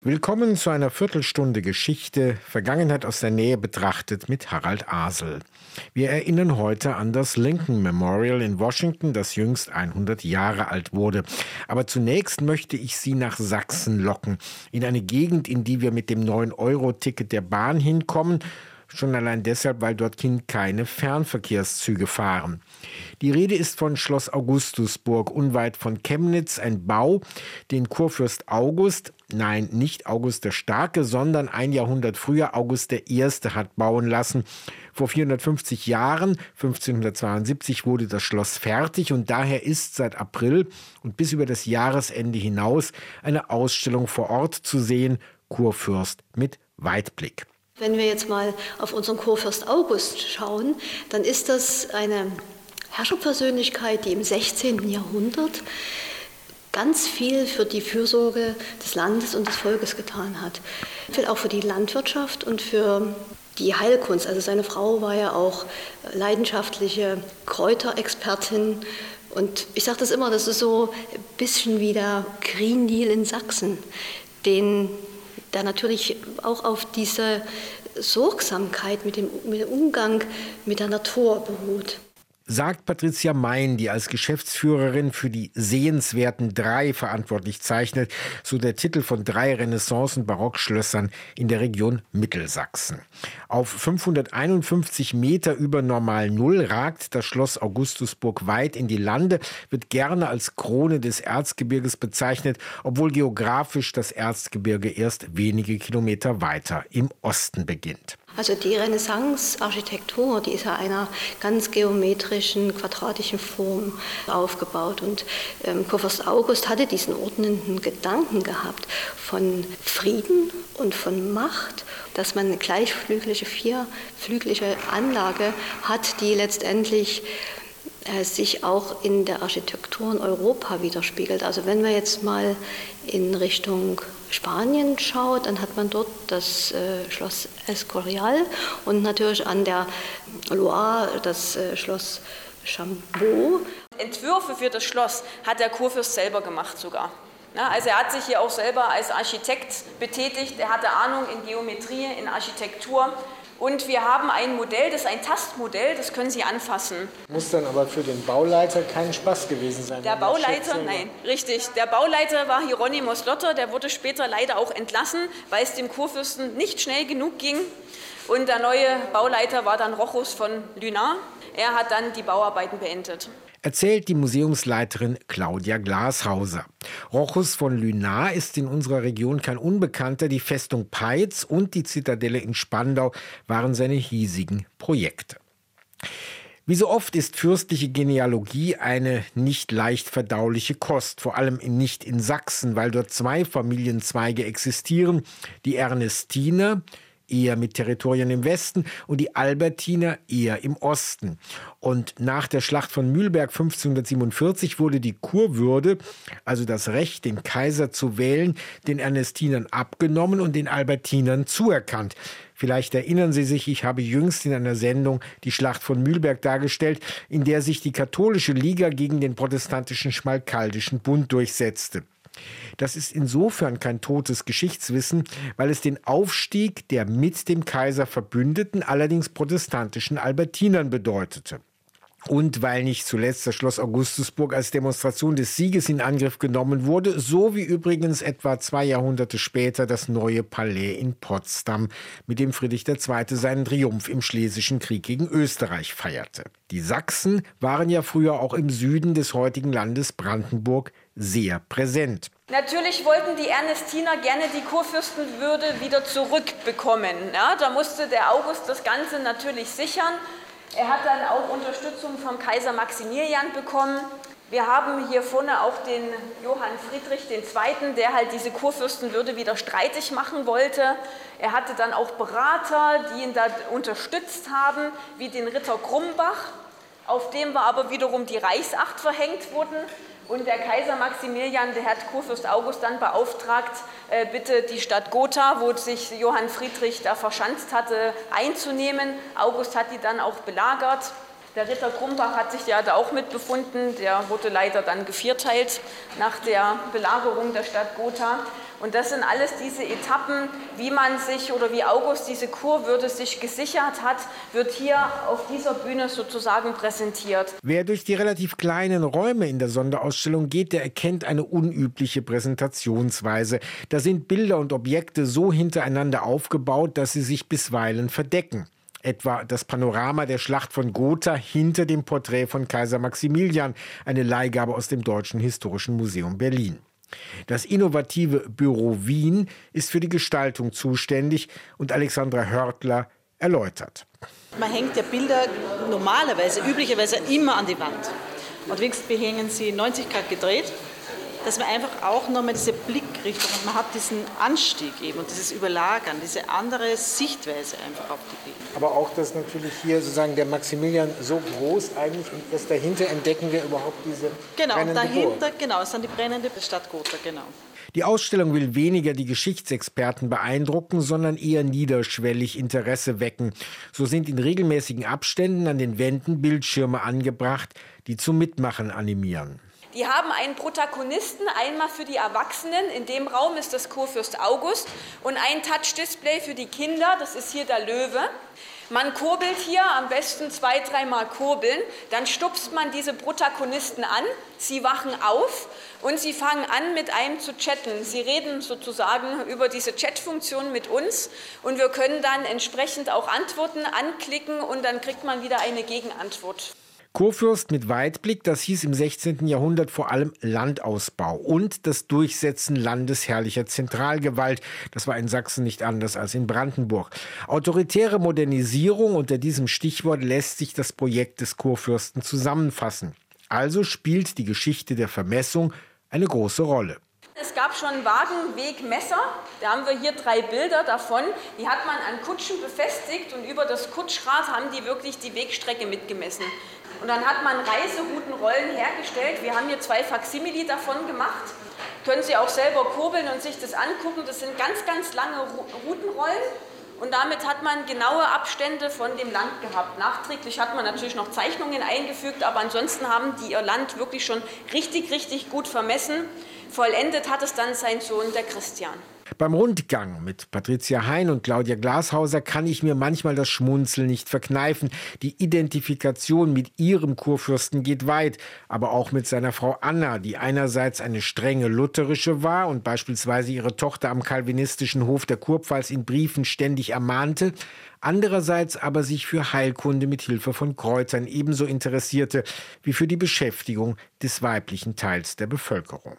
Willkommen zu einer Viertelstunde Geschichte, Vergangenheit aus der Nähe betrachtet mit Harald Asel. Wir erinnern heute an das Lincoln Memorial in Washington, das jüngst 100 Jahre alt wurde. Aber zunächst möchte ich Sie nach Sachsen locken, in eine Gegend, in die wir mit dem 9-Euro-Ticket der Bahn hinkommen schon allein deshalb, weil dorthin keine Fernverkehrszüge fahren. Die Rede ist von Schloss Augustusburg, unweit von Chemnitz, ein Bau, den Kurfürst August, nein, nicht August der Starke, sondern ein Jahrhundert früher August der Erste hat bauen lassen. Vor 450 Jahren, 1572, wurde das Schloss fertig und daher ist seit April und bis über das Jahresende hinaus eine Ausstellung vor Ort zu sehen, Kurfürst mit Weitblick. Wenn wir jetzt mal auf unseren Kurfürst August schauen, dann ist das eine Herrscherpersönlichkeit, die im 16. Jahrhundert ganz viel für die Fürsorge des Landes und des Volkes getan hat. Viel auch für die Landwirtschaft und für die Heilkunst. Also seine Frau war ja auch leidenschaftliche Kräuterexpertin. Und ich sage das immer, das ist so ein bisschen wie der Green Deal in Sachsen, den der natürlich auch auf diese Sorgsamkeit mit dem, mit dem Umgang mit der Natur beruht sagt Patricia Mein, die als Geschäftsführerin für die Sehenswerten drei verantwortlich zeichnet, so der Titel von drei Renaissance- und Barockschlössern in der Region Mittelsachsen. Auf 551 Meter über Normal Null ragt das Schloss Augustusburg weit in die Lande, wird gerne als Krone des Erzgebirges bezeichnet, obwohl geografisch das Erzgebirge erst wenige Kilometer weiter im Osten beginnt. Also die Renaissance-Architektur, die ist ja einer ganz geometrischen, quadratischen Form aufgebaut. Und ähm, Kurfürst August hatte diesen ordnenden Gedanken gehabt von Frieden und von Macht, dass man eine gleichflügelige, vierflügelige Anlage hat, die letztendlich sich auch in der Architektur in Europa widerspiegelt. Also wenn wir jetzt mal in Richtung Spanien schaut, dann hat man dort das äh, Schloss Escorial und natürlich an der Loire das äh, Schloss Chambeau. Entwürfe für das Schloss hat der Kurfürst selber gemacht sogar. Also er hat sich hier auch selber als Architekt betätigt, er hatte Ahnung in Geometrie, in Architektur und wir haben ein Modell, das ist ein Tastmodell, das können Sie anfassen. Muss dann aber für den Bauleiter kein Spaß gewesen sein. Der Bauleiter, nein, richtig. Der Bauleiter war Hieronymus Lotter, der wurde später leider auch entlassen, weil es dem Kurfürsten nicht schnell genug ging. Und der neue Bauleiter war dann Rochus von Lünar. Er hat dann die Bauarbeiten beendet erzählt die Museumsleiterin Claudia Glashauser. Rochus von Lünar ist in unserer Region kein Unbekannter. Die Festung Peitz und die Zitadelle in Spandau waren seine hiesigen Projekte. Wie so oft ist fürstliche Genealogie eine nicht leicht verdauliche Kost, vor allem nicht in Sachsen, weil dort zwei Familienzweige existieren, die Ernestiner, eher mit Territorien im Westen und die Albertiner eher im Osten. Und nach der Schlacht von Mühlberg 1547 wurde die Kurwürde, also das Recht, den Kaiser zu wählen, den Ernestinern abgenommen und den Albertinern zuerkannt. Vielleicht erinnern Sie sich, ich habe jüngst in einer Sendung die Schlacht von Mühlberg dargestellt, in der sich die katholische Liga gegen den protestantischen Schmalkaldischen Bund durchsetzte. Das ist insofern kein totes Geschichtswissen, weil es den Aufstieg der mit dem Kaiser verbündeten, allerdings protestantischen Albertinern bedeutete. Und weil nicht zuletzt das Schloss Augustusburg als Demonstration des Sieges in Angriff genommen wurde, so wie übrigens etwa zwei Jahrhunderte später das neue Palais in Potsdam, mit dem Friedrich II. seinen Triumph im Schlesischen Krieg gegen Österreich feierte. Die Sachsen waren ja früher auch im Süden des heutigen Landes Brandenburg sehr präsent. Natürlich wollten die Ernestiner gerne die Kurfürstenwürde wieder zurückbekommen. Ja, da musste der August das Ganze natürlich sichern. Er hat dann auch Unterstützung vom Kaiser Maximilian bekommen. Wir haben hier vorne auch den Johann Friedrich II., der halt diese Kurfürstenwürde wieder streitig machen wollte. Er hatte dann auch Berater, die ihn da unterstützt haben, wie den Ritter Grumbach, auf dem war aber wiederum die Reichsacht verhängt worden. Und der Kaiser Maximilian, der hat Kurfürst August dann beauftragt, äh, bitte die Stadt Gotha, wo sich Johann Friedrich da verschanzt hatte, einzunehmen. August hat die dann auch belagert. Der Ritter Krumbach hat sich ja da auch mitbefunden. Der wurde leider dann gevierteilt nach der Belagerung der Stadt Gotha. Und das sind alles diese Etappen, wie man sich oder wie August diese Kurwürde sich gesichert hat, wird hier auf dieser Bühne sozusagen präsentiert. Wer durch die relativ kleinen Räume in der Sonderausstellung geht, der erkennt eine unübliche Präsentationsweise. Da sind Bilder und Objekte so hintereinander aufgebaut, dass sie sich bisweilen verdecken etwa das Panorama der Schlacht von Gotha hinter dem Porträt von Kaiser Maximilian, eine Leihgabe aus dem Deutschen Historischen Museum Berlin. Das innovative Büro Wien ist für die Gestaltung zuständig und Alexandra Hörtler erläutert. Man hängt ja Bilder normalerweise, üblicherweise immer an die Wand. Und wenigstens behängen sie 90 Grad gedreht dass man einfach auch nochmal diese Blickrichtung und man hat diesen Anstieg eben und dieses Überlagern, diese andere Sichtweise einfach auf die Bilder. Aber auch, dass natürlich hier sozusagen der Maximilian so groß eigentlich und dass dahinter entdecken wir überhaupt diese Genau, brennende dahinter, Burg. genau, ist dann die brennende Stadt Gotha, genau. Die Ausstellung will weniger die Geschichtsexperten beeindrucken, sondern eher niederschwellig Interesse wecken. So sind in regelmäßigen Abständen an den Wänden Bildschirme angebracht, die zum Mitmachen animieren. Die haben einen Protagonisten, einmal für die Erwachsenen, in dem Raum ist das Kurfürst August, und ein Touch-Display für die Kinder, das ist hier der Löwe. Man kurbelt hier am besten zwei, dreimal kurbeln, dann stupst man diese Protagonisten an, sie wachen auf und sie fangen an, mit einem zu chatten. Sie reden sozusagen über diese Chat-Funktion mit uns und wir können dann entsprechend auch Antworten anklicken und dann kriegt man wieder eine Gegenantwort. Kurfürst mit Weitblick, das hieß im 16. Jahrhundert vor allem Landausbau und das Durchsetzen landesherrlicher Zentralgewalt. Das war in Sachsen nicht anders als in Brandenburg. Autoritäre Modernisierung unter diesem Stichwort lässt sich das Projekt des Kurfürsten zusammenfassen. Also spielt die Geschichte der Vermessung eine große Rolle. Es gab schon Wagenwegmesser, da haben wir hier drei Bilder davon. Die hat man an Kutschen befestigt und über das Kutschrad haben die wirklich die Wegstrecke mitgemessen. Und dann hat man Reiseroutenrollen hergestellt. Wir haben hier zwei Faksimili davon gemacht. Können Sie auch selber kurbeln und sich das angucken. Das sind ganz, ganz lange Routenrollen. Und damit hat man genaue Abstände von dem Land gehabt. Nachträglich hat man natürlich noch Zeichnungen eingefügt, aber ansonsten haben die ihr Land wirklich schon richtig, richtig gut vermessen. Vollendet hat es dann sein Sohn, der Christian. Beim Rundgang mit Patricia Hein und Claudia Glashauser kann ich mir manchmal das Schmunzeln nicht verkneifen. Die Identifikation mit ihrem Kurfürsten geht weit, aber auch mit seiner Frau Anna, die einerseits eine strenge lutherische war und beispielsweise ihre Tochter am kalvinistischen Hof der Kurpfalz in Briefen ständig ermahnte, andererseits aber sich für Heilkunde mit Hilfe von Kräutern ebenso interessierte wie für die Beschäftigung des weiblichen Teils der Bevölkerung.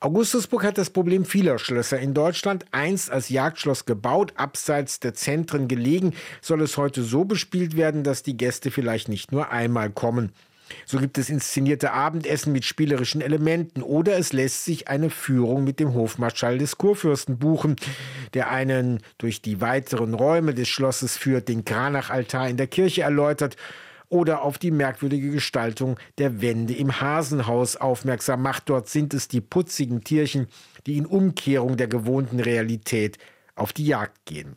Augustusburg hat das Problem vieler Schlösser in Deutschland. Einst als Jagdschloss gebaut, abseits der Zentren gelegen, soll es heute so bespielt werden, dass die Gäste vielleicht nicht nur einmal kommen. So gibt es inszenierte Abendessen mit spielerischen Elementen oder es lässt sich eine Führung mit dem Hofmarschall des Kurfürsten buchen, der einen durch die weiteren Räume des Schlosses führt, den Kranachaltar in der Kirche erläutert oder auf die merkwürdige Gestaltung der Wände im Hasenhaus aufmerksam macht. Dort sind es die putzigen Tierchen, die in Umkehrung der gewohnten Realität auf die Jagd gehen.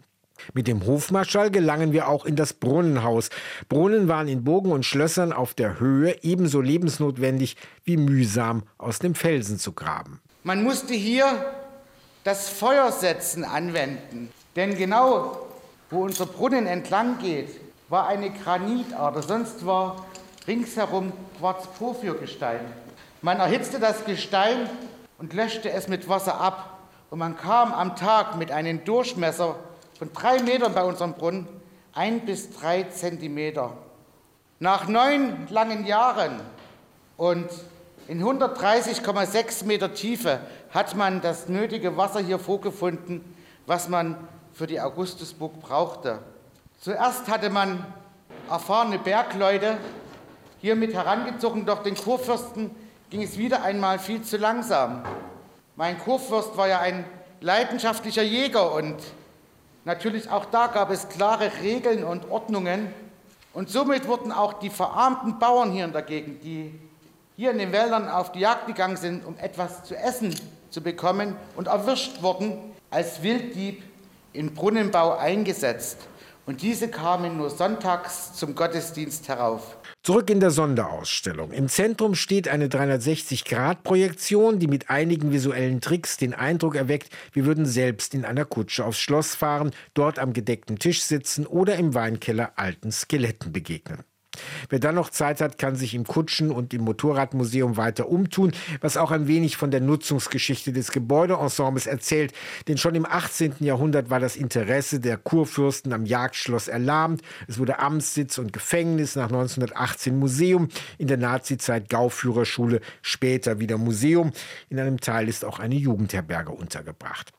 Mit dem Hofmarschall gelangen wir auch in das Brunnenhaus. Brunnen waren in Burgen und Schlössern auf der Höhe ebenso lebensnotwendig wie mühsam aus dem Felsen zu graben. Man musste hier das Feuersetzen anwenden, denn genau wo unser Brunnen entlang geht, war eine Granitader, sonst war ringsherum Quarzporphyrgestein. Man erhitzte das Gestein und löschte es mit Wasser ab. Und man kam am Tag mit einem Durchmesser von drei Metern bei unserem Brunnen ein bis drei Zentimeter. Nach neun langen Jahren und in 130,6 Meter Tiefe hat man das nötige Wasser hier vorgefunden, was man für die Augustusburg brauchte. Zuerst hatte man erfahrene Bergleute hier mit herangezogen, doch den Kurfürsten ging es wieder einmal viel zu langsam. Mein Kurfürst war ja ein leidenschaftlicher Jäger und natürlich auch da gab es klare Regeln und Ordnungen. Und somit wurden auch die verarmten Bauern hier in der Gegend, die hier in den Wäldern auf die Jagd gegangen sind, um etwas zu essen zu bekommen und erwischt wurden, als Wilddieb in Brunnenbau eingesetzt. Und diese kamen nur sonntags zum Gottesdienst herauf. Zurück in der Sonderausstellung. Im Zentrum steht eine 360-Grad-Projektion, die mit einigen visuellen Tricks den Eindruck erweckt, wir würden selbst in einer Kutsche aufs Schloss fahren, dort am gedeckten Tisch sitzen oder im Weinkeller alten Skeletten begegnen. Wer dann noch Zeit hat, kann sich im Kutschen- und im Motorradmuseum weiter umtun, was auch ein wenig von der Nutzungsgeschichte des Gebäudeensembles erzählt. Denn schon im 18. Jahrhundert war das Interesse der Kurfürsten am Jagdschloss erlahmt. Es wurde Amtssitz und Gefängnis, nach 1918 Museum, in der Nazizeit Gauführerschule, später wieder Museum. In einem Teil ist auch eine Jugendherberge untergebracht.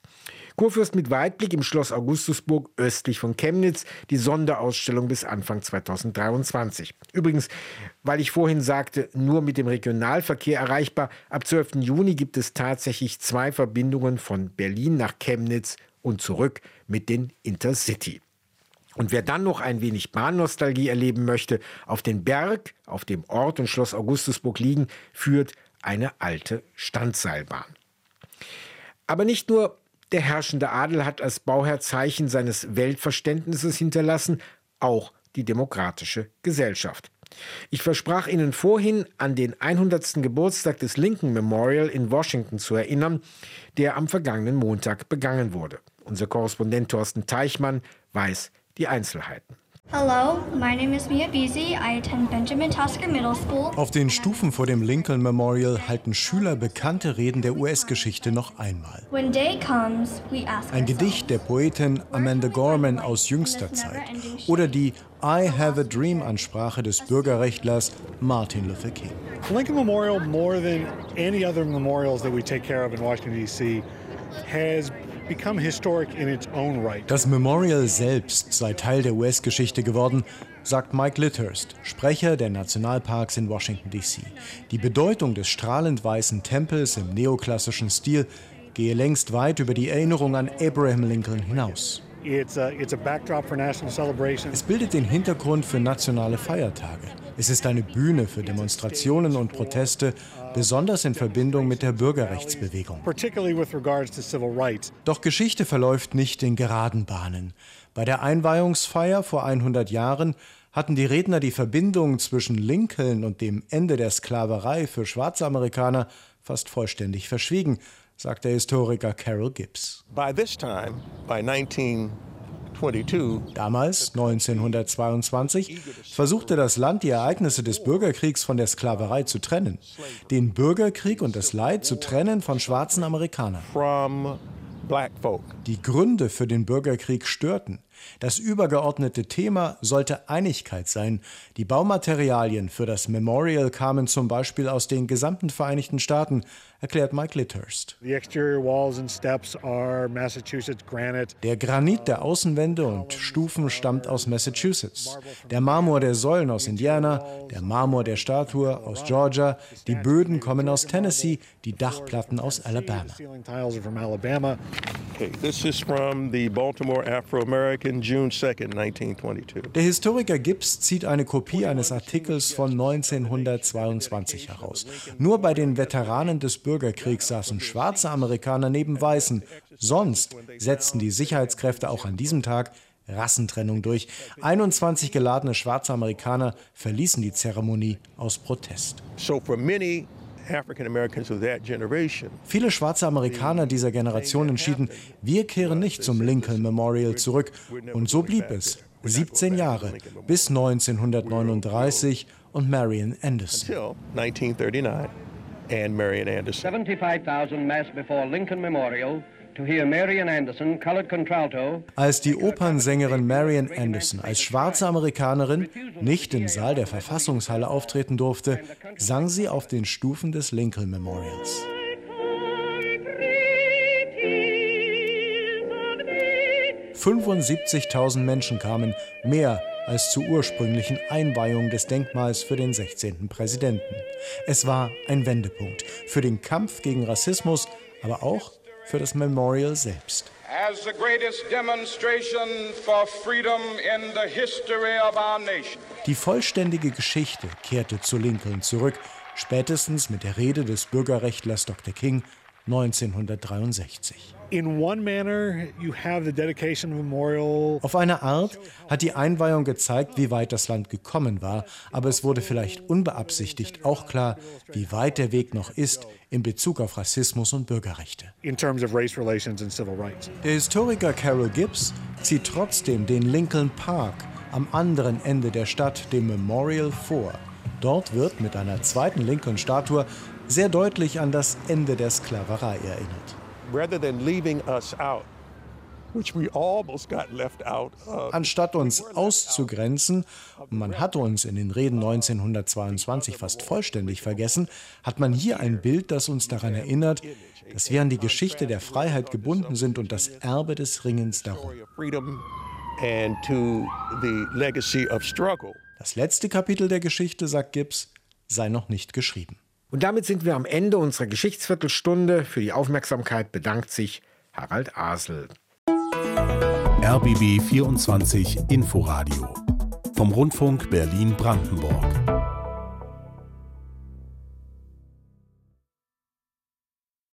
Kurfürst mit Weitblick im Schloss Augustusburg östlich von Chemnitz, die Sonderausstellung bis Anfang 2023. Übrigens, weil ich vorhin sagte, nur mit dem Regionalverkehr erreichbar, ab 12. Juni gibt es tatsächlich zwei Verbindungen von Berlin nach Chemnitz und zurück mit den Intercity. Und wer dann noch ein wenig Bahnnostalgie erleben möchte, auf den Berg, auf dem Ort und Schloss Augustusburg liegen, führt eine alte Standseilbahn. Aber nicht nur der herrschende Adel hat als Bauherr Zeichen seines Weltverständnisses hinterlassen, auch die demokratische Gesellschaft. Ich versprach Ihnen vorhin, an den 100. Geburtstag des Lincoln Memorial in Washington zu erinnern, der am vergangenen Montag begangen wurde. Unser Korrespondent Thorsten Teichmann weiß die Einzelheiten. Hello, my name is Mia Beasy. I attend Benjamin Tasker Middle School. Auf den Stufen vor dem Lincoln Memorial halten Schüler bekannte Reden der US-Geschichte noch einmal. When day comes, we ask Ein Gedicht der Poetin Amanda Gorman aus jüngster Zeit oder die I Have a Dream Ansprache des Bürgerrechtlers Martin Luther King. Lincoln Memorial, more than any other memorials that we take care of in Washington, D.C., has Das Memorial selbst sei Teil der US-Geschichte geworden, sagt Mike Litterst, Sprecher der Nationalparks in Washington, D.C. Die Bedeutung des strahlend weißen Tempels im neoklassischen Stil gehe längst weit über die Erinnerung an Abraham Lincoln hinaus. Es bildet den Hintergrund für nationale Feiertage. Es ist eine Bühne für Demonstrationen und Proteste, besonders in Verbindung mit der Bürgerrechtsbewegung. particularly with regards to civil rights. Doch Geschichte verläuft nicht in geraden Bahnen. Bei der Einweihungsfeier vor 100 Jahren hatten die Redner die Verbindung zwischen Lincoln und dem Ende der Sklaverei für schwarze Amerikaner fast vollständig verschwiegen, sagt der Historiker Carol Gibbs. By this time, by 1922, Damals, 1922, versuchte das Land, die Ereignisse des Bürgerkriegs von der Sklaverei zu trennen. Den Bürgerkrieg und das Leid zu trennen von schwarzen Amerikanern. Die Gründe für den Bürgerkrieg störten. Das übergeordnete Thema sollte Einigkeit sein. Die Baumaterialien für das Memorial kamen zum Beispiel aus den gesamten Vereinigten Staaten, erklärt Mike Litterst. The exterior walls and steps are Massachusetts granite. Der Granit der Außenwände und Stufen stammt aus Massachusetts. Der Marmor der Säulen aus Indiana, der Marmor der Statue aus Georgia, die Böden kommen aus Tennessee, die Dachplatten aus Alabama. Okay, this is from the Baltimore Afro-American, June 2nd, 1922. Der Historiker Gibbs zieht eine Kopie eines Artikels von 1922 heraus. Nur bei den Veteranen des Bürgerkriegs saßen schwarze Amerikaner neben Weißen. Sonst setzten die Sicherheitskräfte auch an diesem Tag Rassentrennung durch. 21 geladene schwarze Amerikaner verließen die Zeremonie aus Protest. So for many African Americans of that generation, Viele schwarze Amerikaner dieser Generation entschieden, wir kehren nicht zum Lincoln Memorial zurück. Und so blieb es. 17 Jahre bis 1939 und Marion Anderson. Till 1939, and Marion Anderson. 75,000 mass before Lincoln Memorial to hear Marian Anderson, colored contralto, Als die Opernsängerin Marion Anderson als schwarze Amerikanerin nicht im Saal der Verfassungshalle auftreten durfte, sang sie auf den Stufen des Lincoln Memorials. ...75.000 Menschen kamen, mehr als zur ursprünglichen Einweihung des Denkmals für den 16. Präsidenten. Es war ein Wendepunkt für den Kampf gegen Rassismus, aber auch für das Memorial selbst. as the greatest demonstration for freedom in the history of our nation. Die vollständige Geschichte kehrte zu Lincoln zurück, spätestens mit der Rede des Bürgerrechtlers Dr. King 1963. Auf eine Art hat die Einweihung gezeigt, wie weit das Land gekommen war, aber es wurde vielleicht unbeabsichtigt auch klar, wie weit der Weg noch ist in Bezug auf Rassismus und Bürgerrechte. Der Historiker Carol Gibbs zieht trotzdem den Lincoln Park am anderen Ende der Stadt, dem Memorial, vor. Dort wird mit einer zweiten Lincoln-Statue sehr deutlich an das Ende der Sklaverei erinnert. Anstatt uns auszugrenzen, man hat uns in den Reden 1922 fast vollständig vergessen, hat man hier ein Bild, das uns daran erinnert, dass wir an die Geschichte der Freiheit gebunden sind und das Erbe des Ringens darum. Das letzte Kapitel der Geschichte, sagt Gibbs, sei noch nicht geschrieben. Und damit sind wir am Ende unserer Geschichtsviertelstunde. Für die Aufmerksamkeit bedankt sich Harald Asel. RBB 24 Inforadio vom Rundfunk Berlin-Brandenburg.